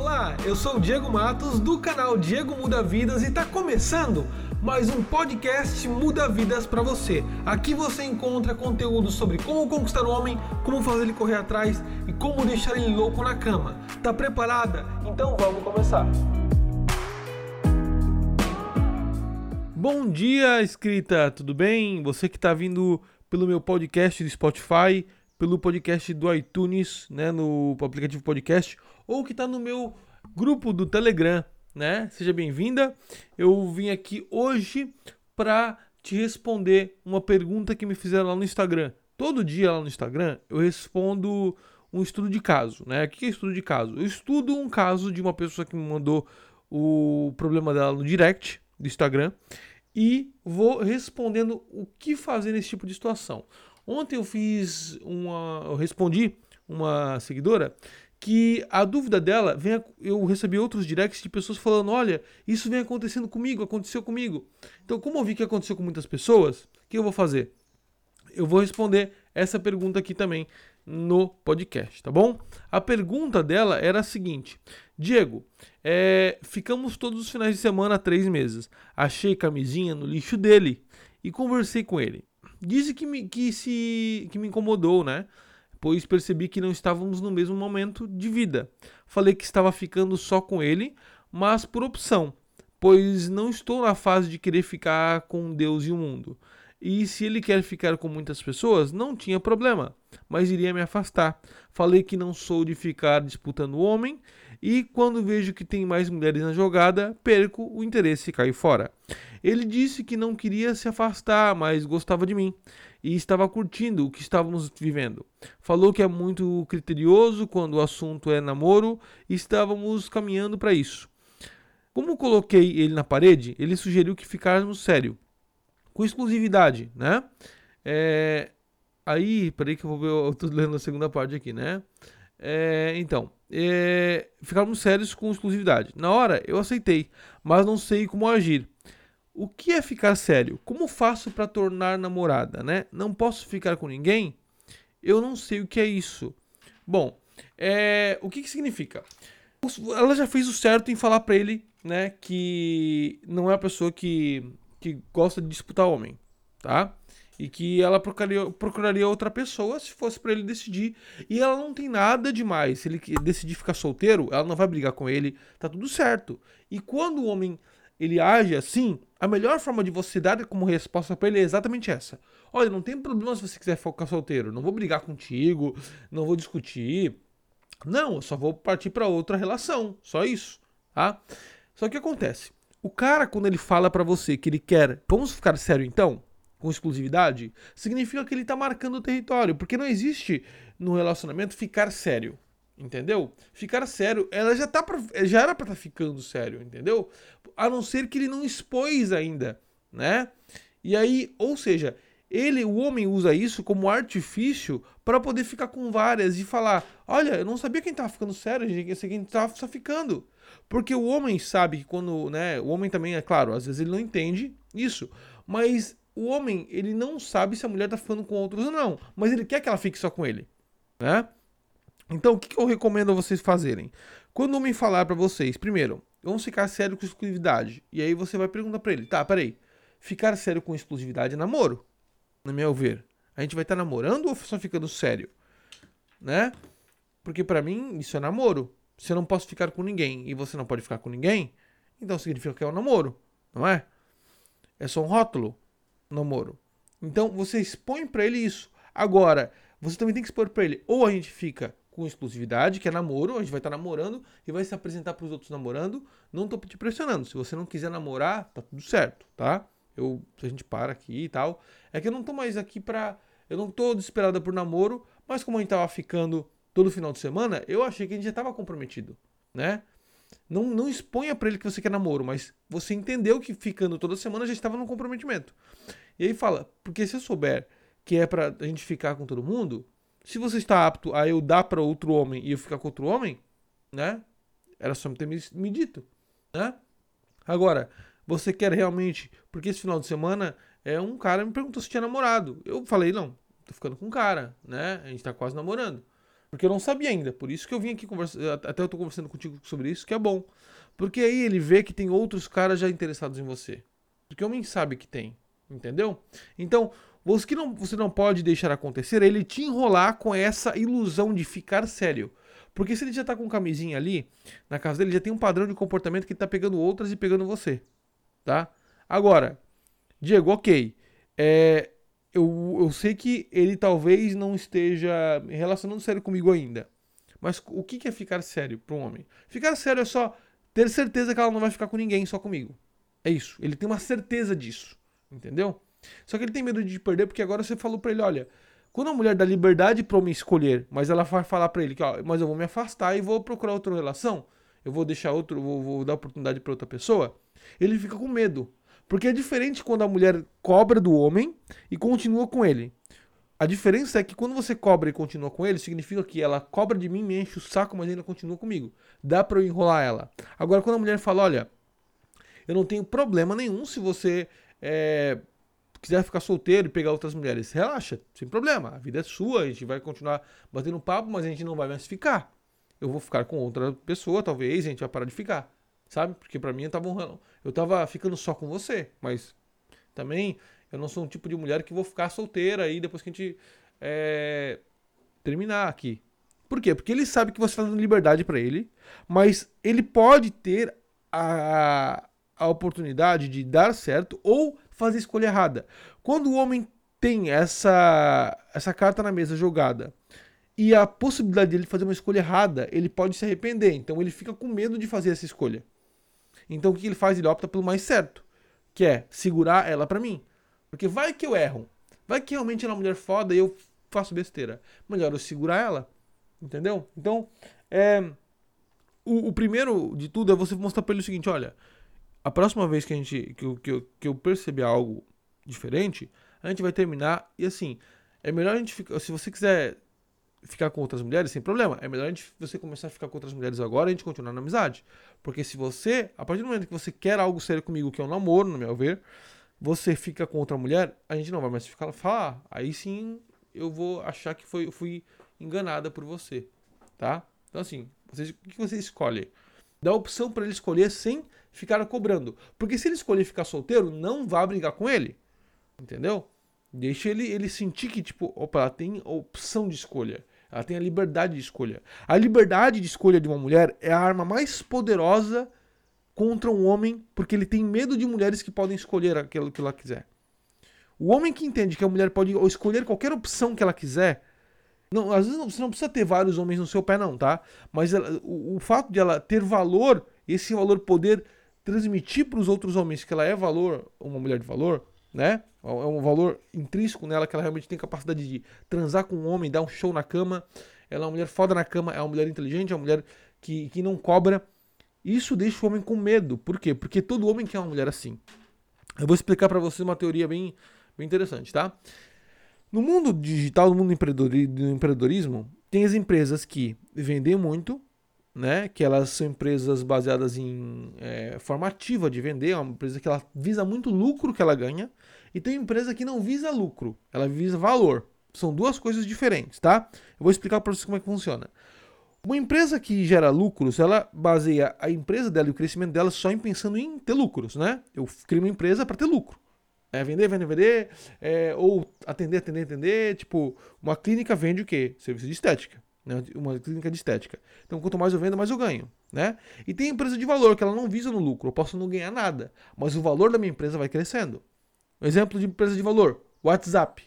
Olá, eu sou o Diego Matos do canal Diego Muda Vidas e está começando mais um podcast Muda Vidas para você. Aqui você encontra conteúdo sobre como conquistar o homem, como fazer ele correr atrás e como deixar ele louco na cama. Tá preparada? Então vamos começar. Bom dia, escrita, tudo bem? Você que está vindo pelo meu podcast do Spotify, pelo podcast do iTunes, né, no aplicativo podcast, ou que está no meu grupo do Telegram, né? Seja bem-vinda. Eu vim aqui hoje para te responder uma pergunta que me fizeram lá no Instagram. Todo dia lá no Instagram eu respondo um estudo de caso, né? O que é estudo de caso? Eu estudo um caso de uma pessoa que me mandou o problema dela no direct do Instagram e vou respondendo o que fazer nesse tipo de situação. Ontem eu fiz uma. Eu respondi uma seguidora que a dúvida dela vem. Eu recebi outros directs de pessoas falando: olha, isso vem acontecendo comigo, aconteceu comigo. Então, como eu vi que aconteceu com muitas pessoas, o que eu vou fazer? Eu vou responder essa pergunta aqui também no podcast, tá bom? A pergunta dela era a seguinte: Diego, é, ficamos todos os finais de semana há três meses. Achei camisinha no lixo dele e conversei com ele. Disse que me, que se, que me incomodou, né? Pois percebi que não estávamos no mesmo momento de vida. Falei que estava ficando só com ele, mas por opção, pois não estou na fase de querer ficar com Deus e o mundo. E se ele quer ficar com muitas pessoas, não tinha problema, mas iria me afastar. Falei que não sou de ficar disputando o homem e quando vejo que tem mais mulheres na jogada, perco o interesse e caio fora. Ele disse que não queria se afastar, mas gostava de mim e estava curtindo o que estávamos vivendo. Falou que é muito criterioso quando o assunto é namoro e estávamos caminhando para isso. Como coloquei ele na parede, ele sugeriu que ficássemos sério com exclusividade, né? É, aí, peraí que eu vou ver, eu tô lendo a segunda parte aqui, né? É, então, é, ficarmos sérios com exclusividade. Na hora, eu aceitei, mas não sei como agir. O que é ficar sério? Como faço para tornar namorada, né? Não posso ficar com ninguém? Eu não sei o que é isso. Bom, é, o que, que significa? Ela já fez o certo em falar para ele, né, que não é a pessoa que que gosta de disputar homem, tá? E que ela procuraria, procuraria outra pessoa se fosse para ele decidir. E ela não tem nada demais. Se ele decidir ficar solteiro, ela não vai brigar com ele, tá tudo certo. E quando o homem ele age assim, a melhor forma de você dar como resposta para ele é exatamente essa. Olha, não tem problema se você quiser ficar solteiro, não vou brigar contigo, não vou discutir. Não, eu só vou partir para outra relação, só isso, tá? Só que acontece, o cara, quando ele fala para você que ele quer, vamos ficar sério então? Com exclusividade, significa que ele tá marcando o território, porque não existe no relacionamento ficar sério. Entendeu? Ficar sério, ela já tá pra, já era para estar tá ficando sério, entendeu? A não ser que ele não expôs ainda, né? E aí, ou seja, ele, o homem usa isso como artifício para poder ficar com várias e falar: "Olha, eu não sabia quem tava ficando sério, gente, esse aqui tava só ficando". Porque o homem sabe que quando, né, o homem também é claro, às vezes ele não entende isso, mas o homem, ele não sabe se a mulher tá ficando com outros ou não, mas ele quer que ela fique só com ele, né? Então, o que, que eu recomendo a vocês fazerem? Quando o homem falar para vocês, primeiro, vamos ficar sério com exclusividade. E aí você vai perguntar para ele, tá, peraí, ficar sério com exclusividade é namoro? No meu ver. A gente vai estar tá namorando ou só ficando sério? Né? Porque para mim isso é namoro se eu não posso ficar com ninguém e você não pode ficar com ninguém, então significa que é um namoro, não é? É só um rótulo, namoro. Então você expõe para ele isso. Agora, você também tem que expor para ele, ou a gente fica com exclusividade, que é namoro, a gente vai estar tá namorando e vai se apresentar para os outros namorando. Não tô te pressionando. Se você não quiser namorar, tá tudo certo, tá? Eu, a gente para aqui e tal. É que eu não tô mais aqui pra. Eu não tô desesperada por namoro, mas como a gente tava ficando todo final de semana, eu achei que a gente já estava comprometido, né? Não, não exponha para ele que você quer namoro, mas você entendeu que ficando toda semana já estava no comprometimento. E aí fala, porque se eu souber que é para a gente ficar com todo mundo, se você está apto a eu dar para outro homem e eu ficar com outro homem, né? Era só me ter me, me dito, né? Agora, você quer realmente, porque esse final de semana é um cara me perguntou se tinha namorado. Eu falei, não, tô ficando com um cara, né? A gente tá quase namorando. Porque eu não sabia ainda. Por isso que eu vim aqui conversar. Até eu tô conversando contigo sobre isso, que é bom. Porque aí ele vê que tem outros caras já interessados em você. Porque o homem sabe que tem. Entendeu? Então, você que não, você não pode deixar acontecer é ele te enrolar com essa ilusão de ficar sério. Porque se ele já tá com camisinha ali, na casa dele, já tem um padrão de comportamento que ele tá pegando outras e pegando você. Tá? Agora, Diego, ok. É, eu, eu sei que ele talvez não esteja relacionando sério comigo ainda. Mas o que é ficar sério para um homem? Ficar sério é só ter certeza que ela não vai ficar com ninguém, só comigo. É isso. Ele tem uma certeza disso. Entendeu? Só que ele tem medo de perder porque agora você falou para ele, olha, quando a mulher dá liberdade para homem escolher, mas ela vai falar para ele que, ó, mas eu vou me afastar e vou procurar outra relação, eu vou deixar outro, vou, vou dar oportunidade para outra pessoa, ele fica com medo. Porque é diferente quando a mulher cobra do homem e continua com ele. A diferença é que quando você cobra e continua com ele, significa que ela cobra de mim, me enche o saco, mas ainda continua comigo. Dá para eu enrolar ela. Agora, quando a mulher fala, olha, eu não tenho problema nenhum se você é, quiser ficar solteiro e pegar outras mulheres, relaxa, sem problema. A vida é sua, a gente vai continuar batendo papo, mas a gente não vai mais ficar. Eu vou ficar com outra pessoa, talvez, a gente vai parar de ficar. Sabe? Porque para mim eu tava, eu tava ficando só com você, mas também eu não sou um tipo de mulher que vou ficar solteira aí depois que a gente é, terminar aqui. Por quê? Porque ele sabe que você está dando liberdade para ele, mas ele pode ter a, a oportunidade de dar certo ou fazer escolha errada. Quando o homem tem essa, essa carta na mesa jogada e a possibilidade dele fazer uma escolha errada, ele pode se arrepender. Então ele fica com medo de fazer essa escolha. Então o que ele faz? Ele opta pelo mais certo, que é segurar ela para mim. Porque vai que eu erro. Vai que realmente ela é uma mulher foda e eu faço besteira. Melhor eu segurar ela. Entendeu? Então, é, o, o primeiro de tudo é você mostrar pra ele o seguinte: olha, a próxima vez que a gente que eu, que eu, que eu perceber algo diferente, a gente vai terminar e assim, é melhor a gente ficar, se você quiser ficar com outras mulheres, sem problema. É melhor você começar a ficar com outras mulheres agora e a gente continuar na amizade. Porque se você, a partir do momento que você quer algo sério comigo, que é um namoro, no meu ver, você fica com outra mulher, a gente não vai mais ficar falar. Aí sim eu vou achar que foi, eu fui enganada por você. Tá? Então assim, você, o que você escolhe? Dá opção para ele escolher sem ficar cobrando. Porque se ele escolher ficar solteiro, não vá brigar com ele. Entendeu? Deixa ele, ele sentir que, tipo, opa, tem opção de escolha. Ela tem a liberdade de escolha. A liberdade de escolha de uma mulher é a arma mais poderosa contra um homem, porque ele tem medo de mulheres que podem escolher aquilo que ela quiser. O homem que entende que a mulher pode escolher qualquer opção que ela quiser, não, às vezes você não precisa ter vários homens no seu pé, não, tá? Mas ela, o, o, fato de ela ter valor, esse valor poder transmitir para os outros homens que ela é valor, uma mulher de valor, né? É um valor intrínseco nela que ela realmente tem capacidade de transar com um homem, dar um show na cama. Ela é uma mulher foda na cama, é uma mulher inteligente, é uma mulher que, que não cobra. Isso deixa o homem com medo. Por quê? Porque todo homem quer uma mulher assim. Eu vou explicar para você uma teoria bem, bem interessante, tá? No mundo digital, no mundo do empreendedorismo, tem as empresas que vendem muito, né? Que elas são empresas baseadas em é, formativa de vender, é uma empresa que ela visa muito lucro que ela ganha, e tem empresa que não visa lucro, ela visa valor. São duas coisas diferentes, tá? Eu vou explicar para vocês como é que funciona. Uma empresa que gera lucros, ela baseia a empresa dela e o crescimento dela só em pensando em ter lucros, né? Eu crio uma empresa para ter lucro. É vender, vender, vender, é, ou atender, atender, atender. Tipo, uma clínica vende o quê? Serviço de estética. Né? Uma clínica de estética. Então, quanto mais eu vendo, mais eu ganho. Né? E tem empresa de valor que ela não visa no lucro. Eu posso não ganhar nada, mas o valor da minha empresa vai crescendo. Um exemplo de empresa de valor: WhatsApp,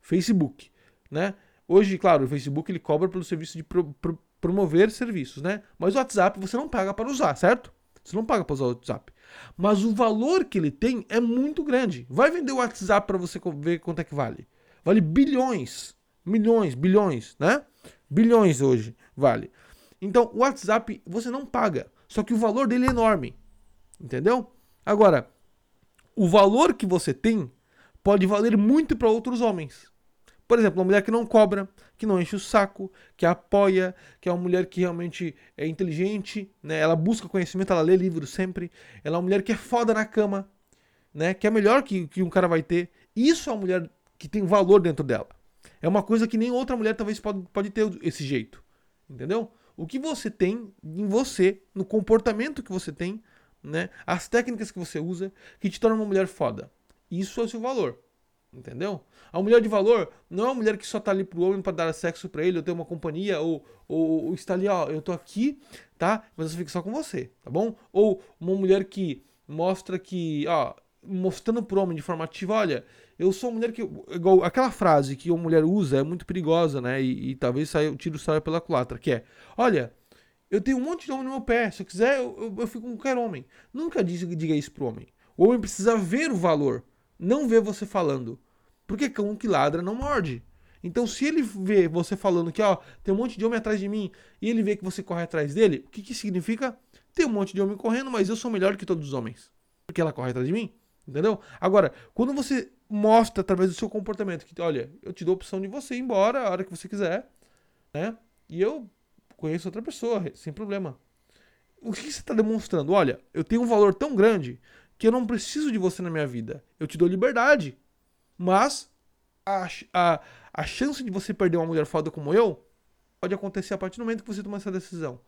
Facebook. Né? Hoje, claro, o Facebook ele cobra pelo serviço de pro, pro, promover serviços, né? Mas o WhatsApp você não paga para usar, certo? Você não paga para usar o WhatsApp. Mas o valor que ele tem é muito grande. Vai vender o WhatsApp para você ver quanto é que vale. Vale bilhões, milhões, bilhões, né? Bilhões hoje vale. Então, o WhatsApp você não paga, só que o valor dele é enorme. Entendeu? Agora, o valor que você tem pode valer muito para outros homens. Por exemplo, uma mulher que não cobra, que não enche o saco, que apoia, que é uma mulher que realmente é inteligente, né? Ela busca conhecimento, ela lê livros sempre. Ela é uma mulher que é foda na cama, né? Que é melhor que, que um cara vai ter. Isso é uma mulher que tem valor dentro dela. É uma coisa que nem outra mulher talvez pode, pode ter esse jeito. Entendeu? O que você tem em você, no comportamento que você tem, né? As técnicas que você usa, que te tornam uma mulher foda. Isso é o seu valor. Entendeu? A mulher de valor não é uma mulher que só tá ali pro homem para dar sexo para ele, ou ter uma companhia, ou, ou, ou, está ali, ó, eu tô aqui, tá? Mas eu fico só com você, tá bom? Ou uma mulher que mostra que, ó, mostrando pro homem de forma ativa, olha, eu sou uma mulher que. Igual aquela frase que uma mulher usa é muito perigosa, né? E, e talvez saia, o tiro saia pela culatra, que é: Olha, eu tenho um monte de homem no meu pé, se eu quiser, eu, eu, eu fico com qualquer homem. Nunca diga, diga isso pro homem. O homem precisa ver o valor não vê você falando. Porque cão que ladra não morde. Então, se ele vê você falando que, ó, tem um monte de homem atrás de mim, e ele vê que você corre atrás dele, o que, que significa? Tem um monte de homem correndo, mas eu sou melhor que todos os homens. Porque ela corre atrás de mim. Entendeu? Agora, quando você mostra através do seu comportamento que, olha, eu te dou a opção de você ir embora a hora que você quiser, né? E eu conheço outra pessoa, sem problema. O que você está demonstrando? Olha, eu tenho um valor tão grande que eu não preciso de você na minha vida. Eu te dou liberdade. Mas a, a, a chance de você perder uma mulher foda como eu pode acontecer a partir do momento que você tomar essa decisão.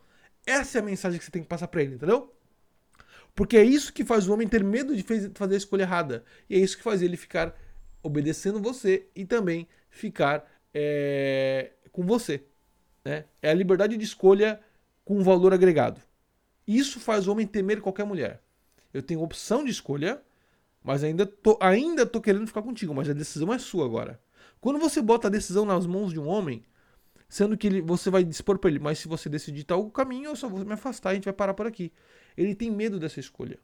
Essa é a mensagem que você tem que passar pra ele, entendeu? Porque é isso que faz o homem ter medo de fazer a escolha errada. E é isso que faz ele ficar obedecendo você e também ficar é, com você. Né? É a liberdade de escolha com valor agregado. Isso faz o homem temer qualquer mulher. Eu tenho opção de escolha, mas ainda tô, ainda tô querendo ficar contigo, mas a decisão é sua agora. Quando você bota a decisão nas mãos de um homem, sendo que ele, você vai dispor para ele, mas se você decidir tal caminho, eu só vou me afastar, a gente vai parar por aqui. Ele tem medo dessa escolha.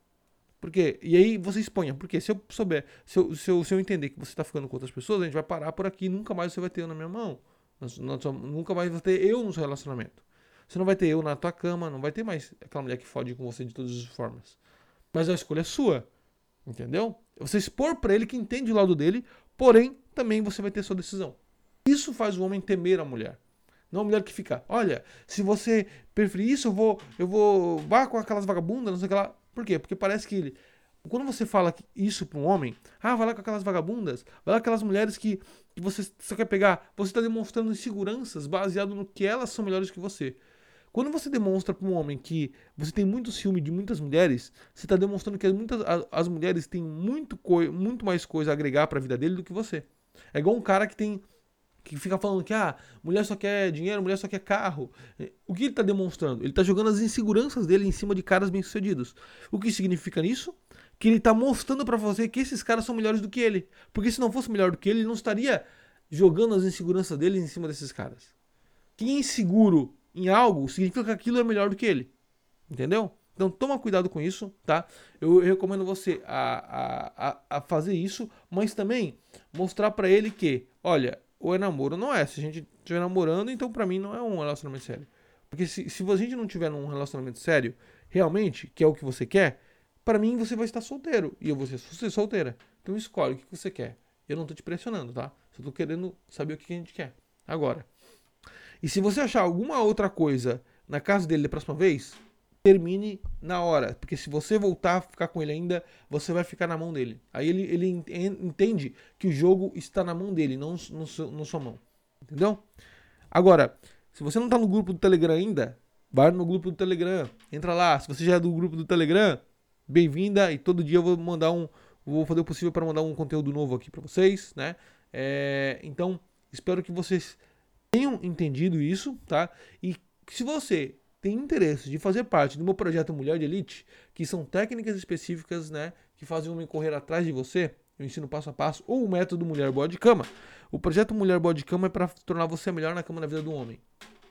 Por quê? E aí você exponha. Porque se eu souber, se eu, se eu, se eu entender que você está ficando com outras pessoas, a gente vai parar por aqui nunca mais você vai ter eu na minha mão. Nunca mais vai ter eu no seu relacionamento. Você não vai ter eu na tua cama, não vai ter mais aquela mulher que fode com você de todas as formas. Mas a escolha é sua. Entendeu? Você expor para ele que entende o lado dele, porém também você vai ter sua decisão. Isso faz o homem temer a mulher. Não a mulher que fica, olha, se você preferir isso, eu vou, eu vou, vá com aquelas vagabundas, não sei o que lá. Por quê? Porque parece que ele, quando você fala isso para um homem, ah, vai lá com aquelas vagabundas, vai lá com aquelas mulheres que, que você só quer pegar, você está demonstrando inseguranças baseado no que elas são melhores que você. Quando você demonstra para um homem que você tem muito ciúme de muitas mulheres, você está demonstrando que muitas, as mulheres têm muito, muito mais coisa a agregar para a vida dele do que você. É igual um cara que tem que fica falando que ah, mulher só quer dinheiro, mulher só quer carro. O que ele está demonstrando? Ele está jogando as inseguranças dele em cima de caras bem-sucedidos. O que significa isso? Que ele está mostrando para você que esses caras são melhores do que ele. Porque se não fosse melhor do que ele, ele não estaria jogando as inseguranças dele em cima desses caras. Quem é inseguro em algo, significa que aquilo é melhor do que ele. Entendeu? Então toma cuidado com isso, tá? Eu recomendo você a, a, a fazer isso, mas também mostrar para ele que, olha, o é namoro não é. Se a gente estiver namorando, então para mim não é um relacionamento sério. Porque se, se a gente não tiver num relacionamento sério, realmente, que é o que você quer, para mim você vai estar solteiro e eu vou ser solteira. Então escolhe o que você quer. Eu não tô te pressionando, tá? Só tô querendo saber o que a gente quer. Agora, e se você achar alguma outra coisa na casa dele da próxima vez, termine na hora. Porque se você voltar a ficar com ele ainda, você vai ficar na mão dele. Aí ele, ele entende que o jogo está na mão dele, não no, seu, na sua mão. Entendeu? Agora, se você não está no grupo do Telegram ainda, vai no grupo do Telegram. Entra lá. Se você já é do grupo do Telegram, bem-vinda. E todo dia eu vou mandar um. Vou fazer o possível para mandar um conteúdo novo aqui para vocês, né? É, então, espero que vocês tenham entendido isso, tá? E se você tem interesse de fazer parte do meu projeto Mulher de Elite, que são técnicas específicas, né, que fazem o homem correr atrás de você, eu ensino passo a passo, ou o método Mulher Boa de Cama. O projeto Mulher Boa de Cama é para tornar você melhor na cama na vida do homem.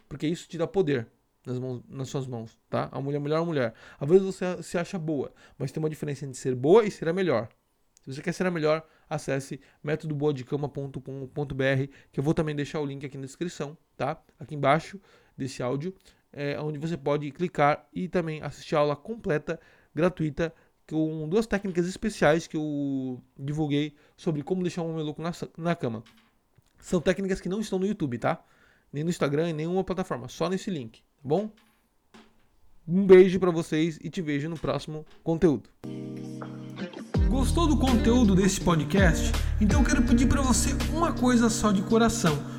Porque isso te dá poder nas, mãos, nas suas mãos, tá? A mulher, mulher, a mulher. Às vezes você se acha boa, mas tem uma diferença entre ser boa e ser a melhor. Se você quer ser a melhor, acesse métodoboadecama.com.br, que eu vou também deixar o link aqui na descrição, tá? Aqui embaixo desse áudio, é, onde você pode clicar e também assistir a aula completa, gratuita, com duas técnicas especiais que eu divulguei sobre como deixar um homem louco na, na cama. São técnicas que não estão no YouTube, tá? Nem no Instagram, em nenhuma plataforma, só nesse link, tá bom? Um beijo para vocês e te vejo no próximo conteúdo. Gostou do conteúdo desse podcast? Então eu quero pedir para você uma coisa só de coração